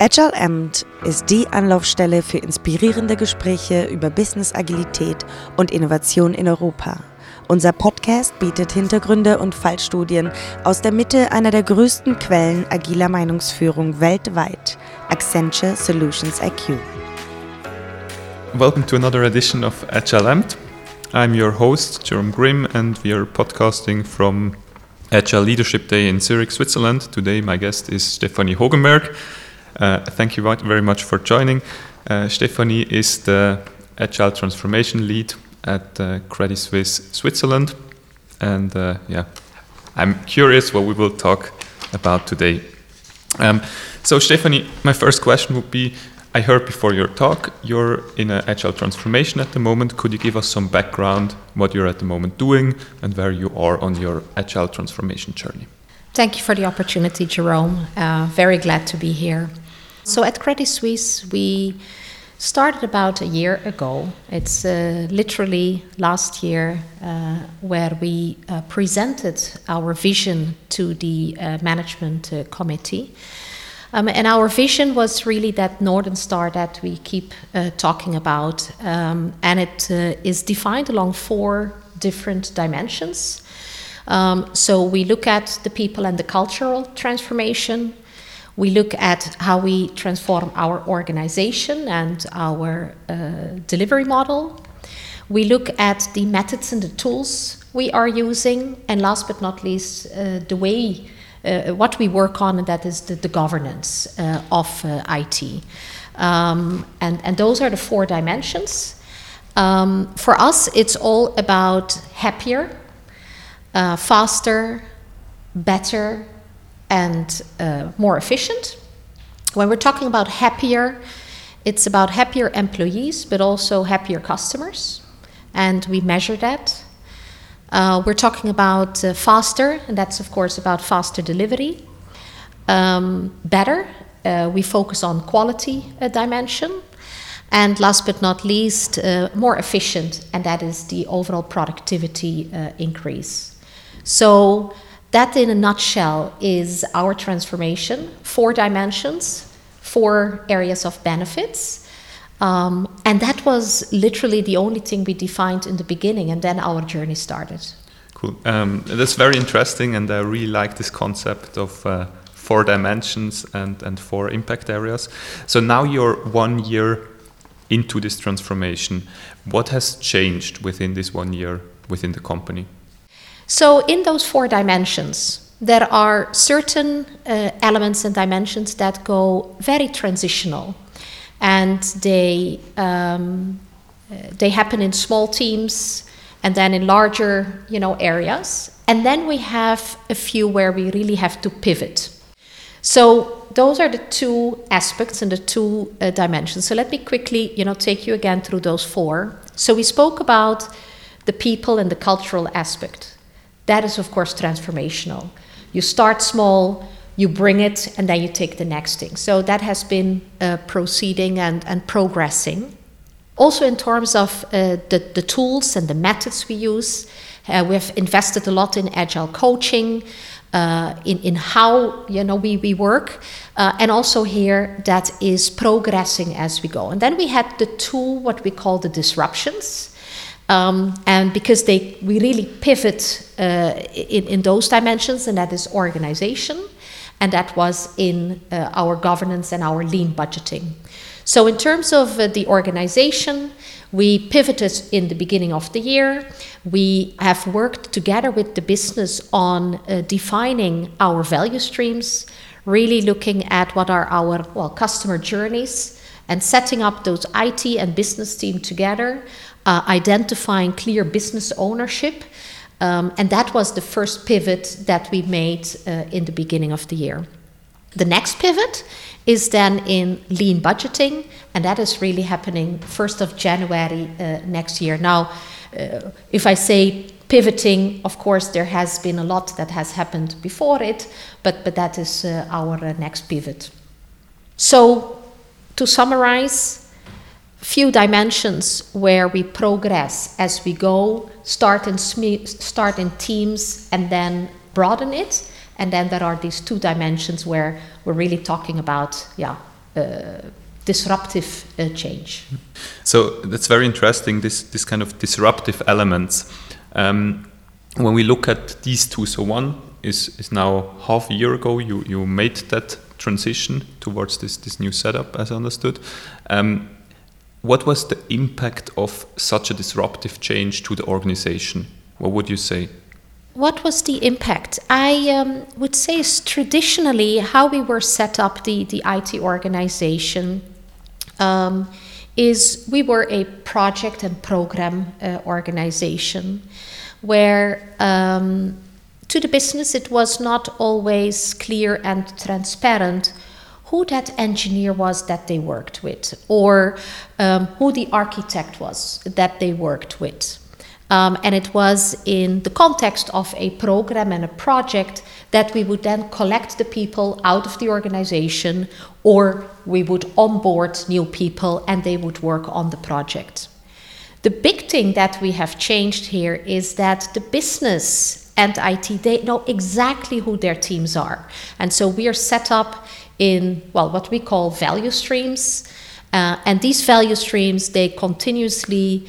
Agile Amt ist die Anlaufstelle für inspirierende Gespräche über Business Agilität und Innovation in Europa. Unser Podcast bietet Hintergründe und Fallstudien aus der Mitte einer der größten Quellen agiler Meinungsführung weltweit, Accenture Solutions IQ. Welcome to another edition of Agile Amt. I'm your host, Jerome Grimm, and we are podcasting from Agile Leadership Day in Zurich, Switzerland. Today, my guest is Stefanie Hogenberg. Uh, thank you very much for joining. Uh, Stefanie is the Agile Transformation Lead at uh, Credit Suisse Switzerland. And yeah, I'm curious what we will talk about today. Um, so, Stephanie, my first question would be I heard before your talk you're in an agile transformation at the moment. Could you give us some background, what you're at the moment doing, and where you are on your agile transformation journey? Thank you for the opportunity, Jerome. Uh, very glad to be here. So, at Credit Suisse, we started about a year ago. It's uh, literally last year uh, where we uh, presented our vision to the uh, management uh, committee. Um, and our vision was really that Northern Star that we keep uh, talking about. Um, and it is defined along four different dimensions. Um, so we look at the people and the cultural transformation. We look at how we transform our organization and our uh, delivery model. We look at the methods and the tools we are using. And last but not least, uh, the way uh, what we work on, and that is the, the governance uh, of uh, IT. Um, and, and those are the four dimensions. Um, for us, it's all about happier, uh, faster, better, and uh, more efficient. When we're talking about happier, it's about happier employees, but also happier customers. And we measure that uh, we're talking about uh, faster, and that's of course about faster delivery. Um, better, uh, we focus on quality uh, dimension. And last but not least, uh, more efficient, and that is the overall productivity increase. So, that in a nutshell is our transformation four dimensions, four areas of benefits. Um, and that was literally the only thing we defined in the beginning, and then our journey started. Cool. Um, that's very interesting, and I really like this concept of uh, four dimensions and, and four impact areas. So now you're one year into this transformation. What has changed within this one year within the company? So, in those four dimensions, there are certain uh, elements and dimensions that go very transitional. And they um, they happen in small teams and then in larger you know areas. And then we have a few where we really have to pivot. So those are the two aspects and the two uh, dimensions. So let me quickly you know take you again through those four. So we spoke about the people and the cultural aspect that is of course transformational you start small you bring it and then you take the next thing. So that has been uh, proceeding and, and progressing. Also, in terms of uh, the, the tools and the methods we use, uh, we've invested a lot in agile coaching, uh, in, in how you know we, we work, uh, and also here that is progressing as we go. And then we had the tool, what we call the disruptions. Um, and because they we really pivot uh, in, in those dimensions, and that is organization and that was in uh, our governance and our lean budgeting. So, in terms of uh, the organization, we pivoted in the beginning of the year. We have worked together with the business on uh, defining our value streams, really looking at what are our well customer journeys and setting up those IT and business team together, uh, identifying clear business ownership um, and that was the first pivot that we made uh, in the beginning of the year. The next pivot is then in lean budgeting, and that is really happening 1st of January uh, next year. Now, uh, if I say pivoting, of course, there has been a lot that has happened before it, but, but that is uh, our uh, next pivot. So, to summarize, few dimensions where we progress as we go, start in, start in teams and then broaden it. And then there are these two dimensions where we're really talking about, yeah, uh, disruptive uh, change. So that's very interesting. This this kind of disruptive elements. Um, when we look at these two, so one is is now half a year ago. You you made that transition towards this this new setup, as I understood. Um, what was the impact of such a disruptive change to the organization? What would you say? What was the impact? I um, would say is traditionally how we were set up, the, the IT organization, um, is we were a project and program uh, organization where um, to the business it was not always clear and transparent who that engineer was that they worked with, or um, who the architect was that they worked with. Um, and it was in the context of a program and a project that we would then collect the people out of the organization, or we would onboard new people and they would work on the project. The big thing that we have changed here is that the business and IT, they know exactly who their teams are. And so we are set up in, well, what we call value streams. Uh, and these value streams, they continuously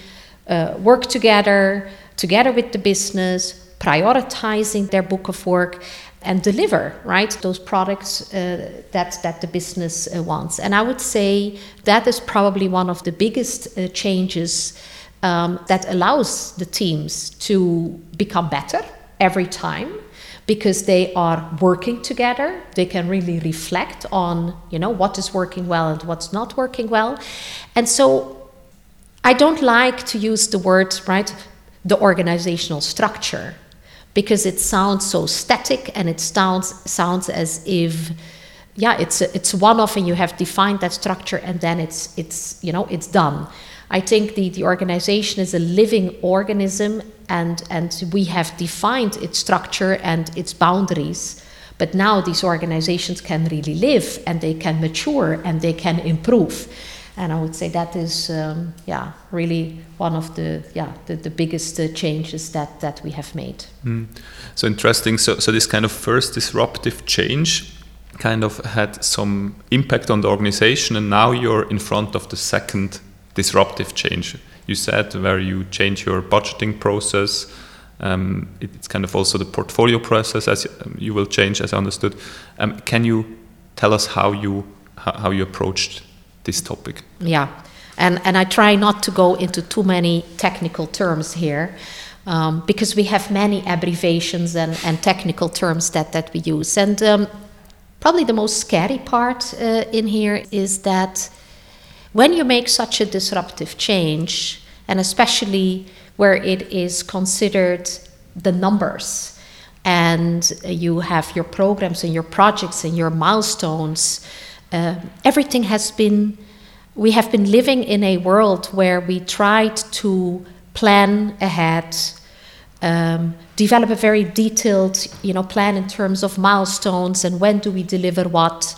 uh, work together, together with the business, prioritizing their book of work and deliver right those products uh, that that the business uh, wants and i would say that is probably one of the biggest uh, changes um, that allows the teams to become better every time because they are working together. They can really reflect on you know what is working well and what's not working well. And so i don't like to use the word right the organizational structure because it sounds so static and it sounds sounds as if yeah it's a, it's one off and you have defined that structure and then it's it's you know it's done I think the, the organization is a living organism and, and we have defined its structure and its boundaries. But now these organizations can really live and they can mature and they can improve. And I would say that is, um, yeah, really one of the, yeah, the, the biggest uh, changes that, that we have made. Mm. So interesting. So, so this kind of first disruptive change kind of had some impact on the organization, and now you're in front of the second disruptive change. You said where you change your budgeting process. Um, it's kind of also the portfolio process as um, you will change, as I understood. Um, can you tell us how you how you approached this topic? Yeah, and and I try not to go into too many technical terms here. Um, because we have many abbreviations and, and technical terms that, that we use. And um, probably the most scary part uh, in here is that when you make such a disruptive change, and especially where it is considered the numbers, and you have your programs and your projects and your milestones, uh, everything has been, we have been living in a world where we tried to plan ahead. Um, develop a very detailed you know plan in terms of milestones and when do we deliver what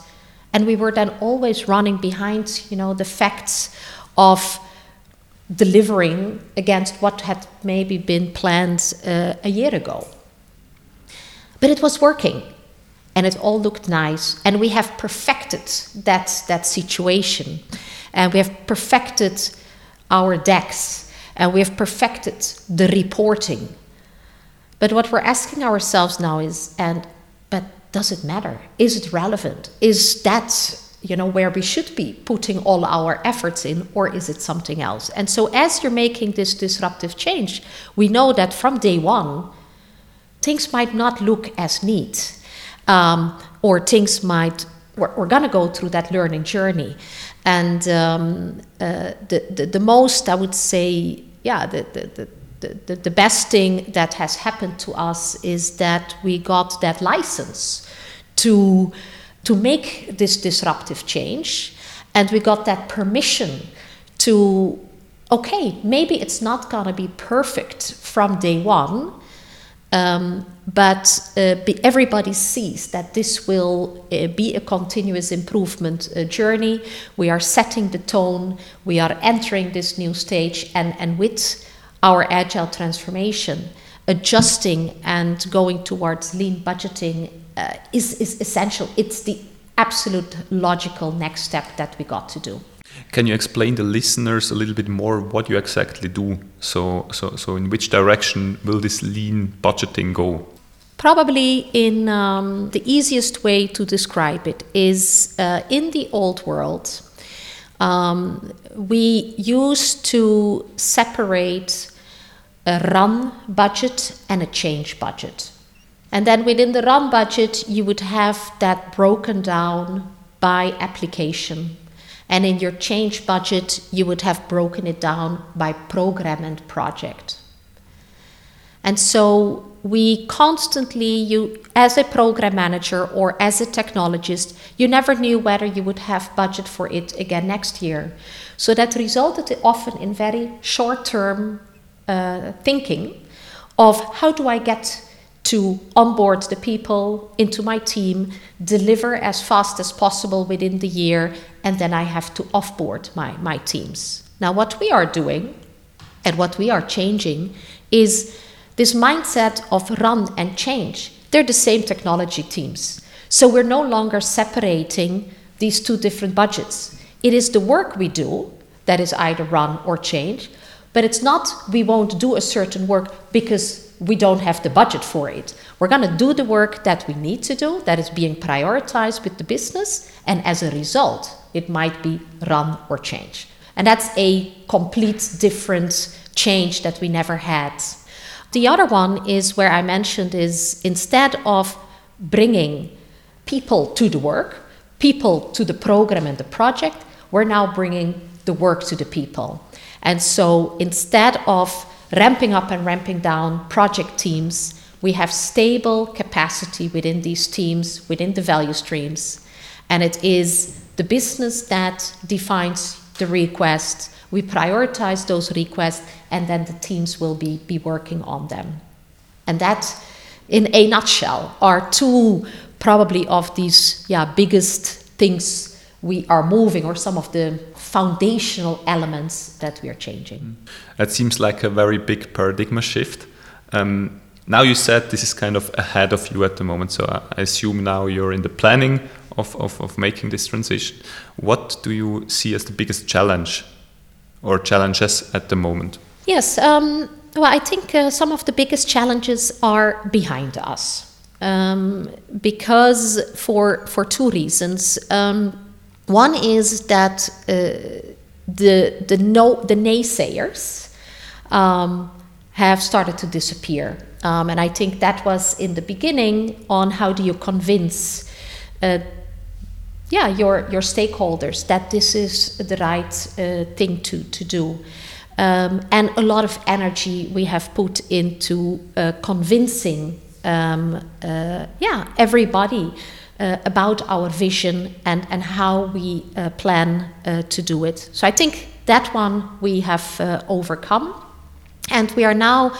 and we were then always running behind you know the facts of delivering against what had maybe been planned uh, a year ago. But it was working and it all looked nice and we have perfected that that situation. And we have perfected our decks and we have perfected the reporting. But what we're asking ourselves now is and does it matter? Is it relevant? Is that you know where we should be putting all our efforts in or is it something else and so as you're making this disruptive change we know that from day one things might not look as neat um, or things might we're, we're going to go through that learning journey and um, uh, the, the, the most i would say yeah the, the, the the, the, best thing that has happened to us is that we got that license to, to make this disruptive change and we got that permission to okay maybe it's not going to be perfect from day one um, but uh, be, everybody sees that this will uh, be a continuous improvement uh, journey. We are setting the tone, we are entering this new stage, and, and with our agile transformation, adjusting and going towards lean budgeting uh, is, is essential. It's the absolute logical next step that we got to do. Can you explain the listeners a little bit more what you exactly do? So, so, so in which direction will this lean budgeting go? Probably in um, the easiest way to describe it is uh, in the old world, um, we used to separate a run budget and a change budget. And then within the run budget, you would have that broken down by application. And in your change budget, you would have broken it down by program and project. And so we constantly, you as a program manager or as a technologist, you never knew whether you would have budget for it again next year. So that resulted often in very short-term uh, thinking of how do I get to onboard the people into my team, deliver as fast as possible within the year, and then I have to offboard my, my teams. Now, what we are doing and what we are changing is this mindset of run and change. They're the same technology teams. So we're no longer separating these two different budgets. It is the work we do that is either run or change, but it's not we won't do a certain work because we don't have the budget for it. We're going to do the work that we need to do, that is being prioritized with the business, and as a result, it might be run or change. And that's a complete different change that we never had. The other one is where I mentioned is instead of bringing people to the work, people to the program and the project, we're now bringing the work to the people. And so instead of ramping up and ramping down project teams. We have stable capacity within these teams, within the value streams, and it is the business that defines the request. We prioritize those requests, and then the teams will be, be working on them. And that, in a nutshell, are two probably of these yeah, biggest things we are moving or some of the foundational elements that we are changing. That seems like a very big paradigm shift. Um, now you said this is kind of ahead of you at the moment, so I assume now you're in the planning of, of, of making this transition. What do you see as the biggest challenge or challenges at the moment? Yes, um, well, I think uh, some of the biggest challenges are behind us. Um, because for for two reasons. Um, one is that uh, the, the, no, the naysayers um, have started to disappear. Um, and I think that was in the beginning on how do you convince uh, yeah, your, your stakeholders that this is the right uh, thing to, to do. Um, and a lot of energy we have put into uh, convincing um, uh, yeah, everybody uh, about our vision and, and how we uh, plan uh, to do it. So I think that one we have uh, overcome. And we are now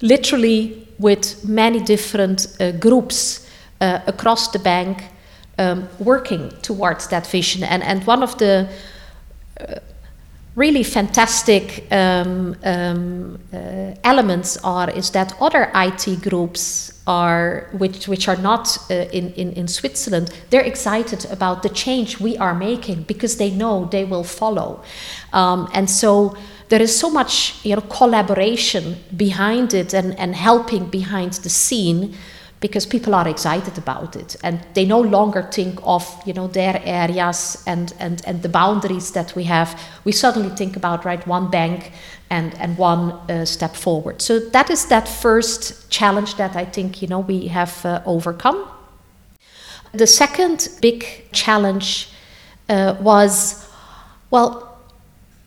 literally with many different uh, groups uh, across the bank um, working towards that vision. And, and one of the really fantastic um, um, elements are is that other IT groups are which which are not uh, in, in in Switzerland they're excited about the change we are making because they know they will follow. Um, and so there is so much you know collaboration behind it and and helping behind the scene because people are excited about it and they no longer think of you know their areas and and and the boundaries that we have. We suddenly think about right one bank and and one uh, step forward. So that is that first challenge that i think you know we have uh, overcome. The second big challenge uh, was well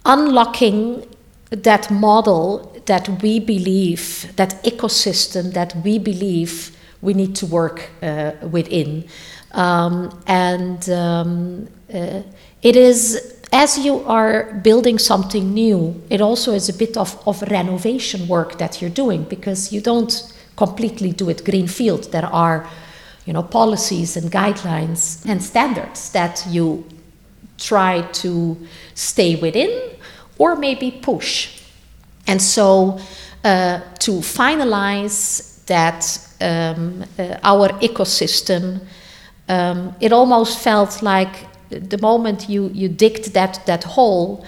unlocking that model that we believe that ecosystem that we believe we need to work uh, within. Um, and um, uh, it is, as you are building something new, it also is a bit of, of renovation work that you're doing because you don't completely do it greenfield. There are you know, policies and guidelines and standards that you try to stay within or maybe push. And so uh, to finalize that um, uh, our ecosystem um, it almost felt like the moment you, you digged that, that hole,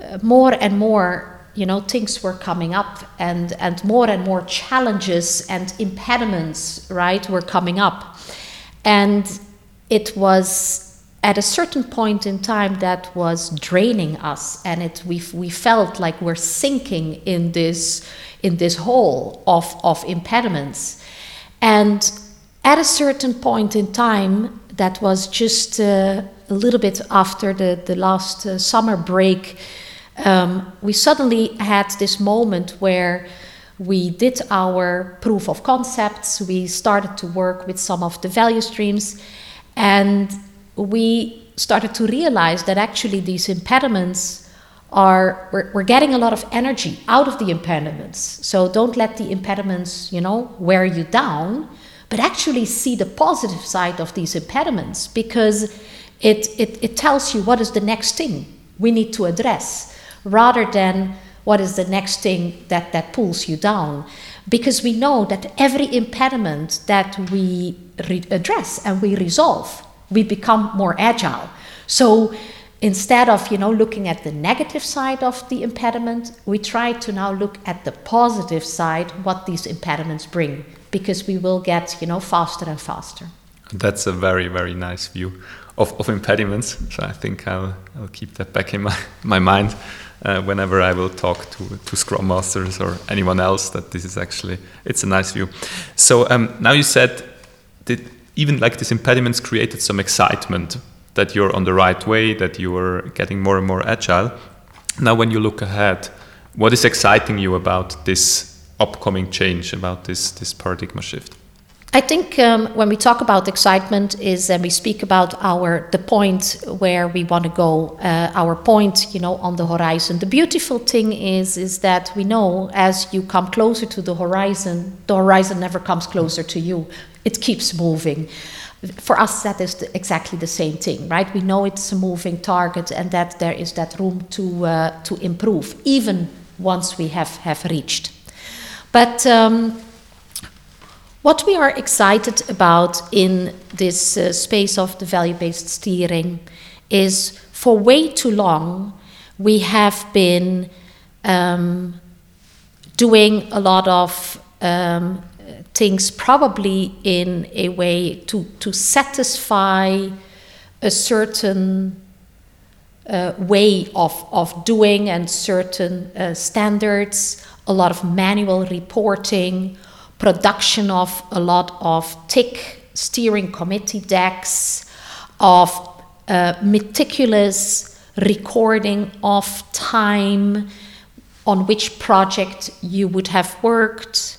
uh, more and more you know things were coming up and and more and more challenges and impediments right were coming up. And it was at a certain point in time that was draining us and it we, we felt like we're sinking in this in this hole of of impediments. And at a certain point in time that was just uh, a little bit after the the last uh, summer break um, we suddenly had this moment where we did our proof of concepts, we started to work with some of the value streams, and we started to realize that actually these impediments are we're, we're, getting a lot of energy out of the impediments so don't let the impediments you know wear you down but actually see the positive side of these impediments because it, it, it tells you what is the next thing we need to address rather than what is the next thing that, that pulls you down. Because we know that every impediment that we re- address and we resolve, we become more agile. So instead of you know looking at the negative side of the impediment, we try to now look at the positive side, what these impediments bring, because we will get you know faster and faster. That's a very very nice view of, of impediments. So I think I'll, I'll keep that back in my, my mind uh, whenever I will talk to, to Scrum Masters or anyone else that this is actually, it's a nice view. So um, now you said that even like these impediments created some excitement that you're on the right way, that you are getting more and more agile. Now when you look ahead, what is exciting you about this upcoming change, about this, this paradigm shift? I think um, when we talk about excitement is and we speak about our the point where we want to go, uh, our point, you know, on the horizon. The beautiful thing is is that we know as you come closer to the horizon, the horizon never comes closer to you. It keeps moving. For us, that is the, exactly the same thing, right? We know it's a moving target, and that there is that room to uh, to improve, even once we have have reached. But um, what we are excited about in this uh, space of the value based steering is for way too long we have been um, doing a lot of um, things probably in a way to, to satisfy a certain uh, way of, of doing and certain uh, standards, a lot of manual reporting production of a lot of TIC steering committee decks, of uh, meticulous recording of time on which project you would have worked,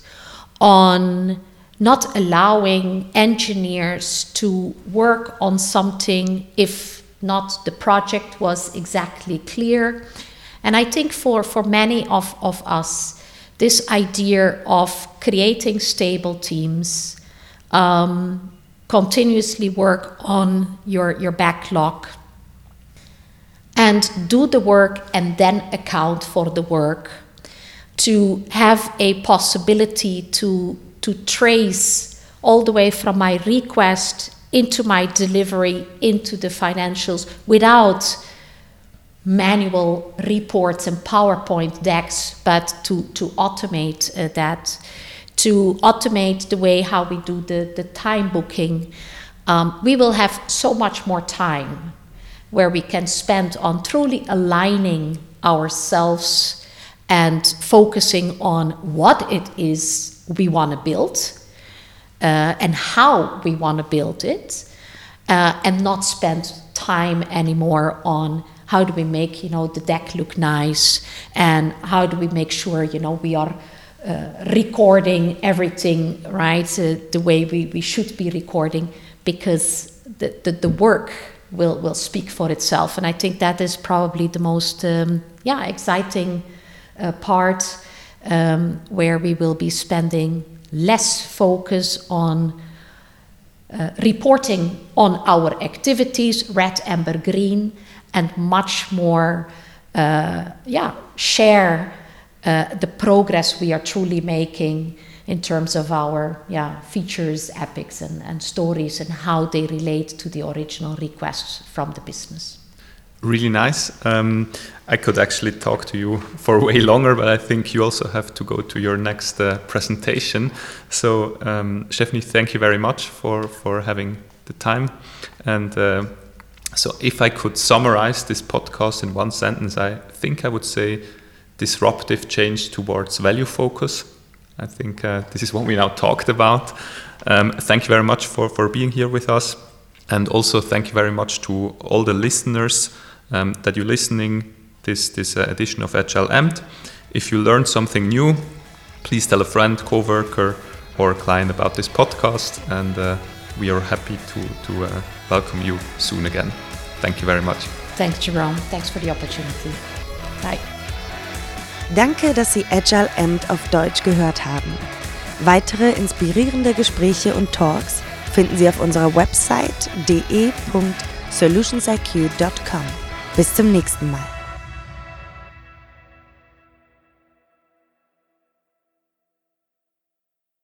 on not allowing engineers to work on something if not the project was exactly clear. And I think for, for many of, of us, this idea of creating stable teams, um, continuously work on your, your backlog, and do the work and then account for the work, to have a possibility to, to trace all the way from my request into my delivery into the financials without manual reports and PowerPoint decks, but to, to automate uh, that, to automate the way how we do the, the time booking, um, we will have so much more time where we can spend on truly aligning ourselves and focusing on what it is we want to build uh, and how we want to build it, uh, and not spend time anymore on how do we make you know the deck look nice and how do we make sure you know we are uh, recording everything right uh, the way we, we should be recording because the, the, the, work will, will speak for itself. And i think that is probably the most um, yeah exciting uh, part um, where we will be spending less focus on uh, reporting on our activities red amber green and much more, uh, yeah, share uh, the progress we are truly making in terms of our yeah, features, epics, and, and stories and how they relate to the original requests from the business. Really nice. Um, I could actually talk to you for way longer, but I think you also have to go to your next uh, presentation. So, um, Stephanie, thank you very much for, for having the time. And uh, so, if I could summarize this podcast in one sentence, I think I would say disruptive change towards value focus. I think uh, this is what we now talked about. Um, thank you very much for, for being here with us. And also, thank you very much to all the listeners um, that you're listening this, this uh, edition of Agile Amped. If you learned something new, please tell a friend, coworker, or client about this podcast. And uh, we are happy to, to uh, welcome you soon again. Thank you very much. Thanks, Jerome. Thanks for the opportunity. Bye. Danke, dass Sie Agile Amped auf Deutsch gehört haben. Weitere inspirierende Gespräche und Talks finden Sie auf unserer Website de.solutionsiq.com. Bis zum nächsten Mal.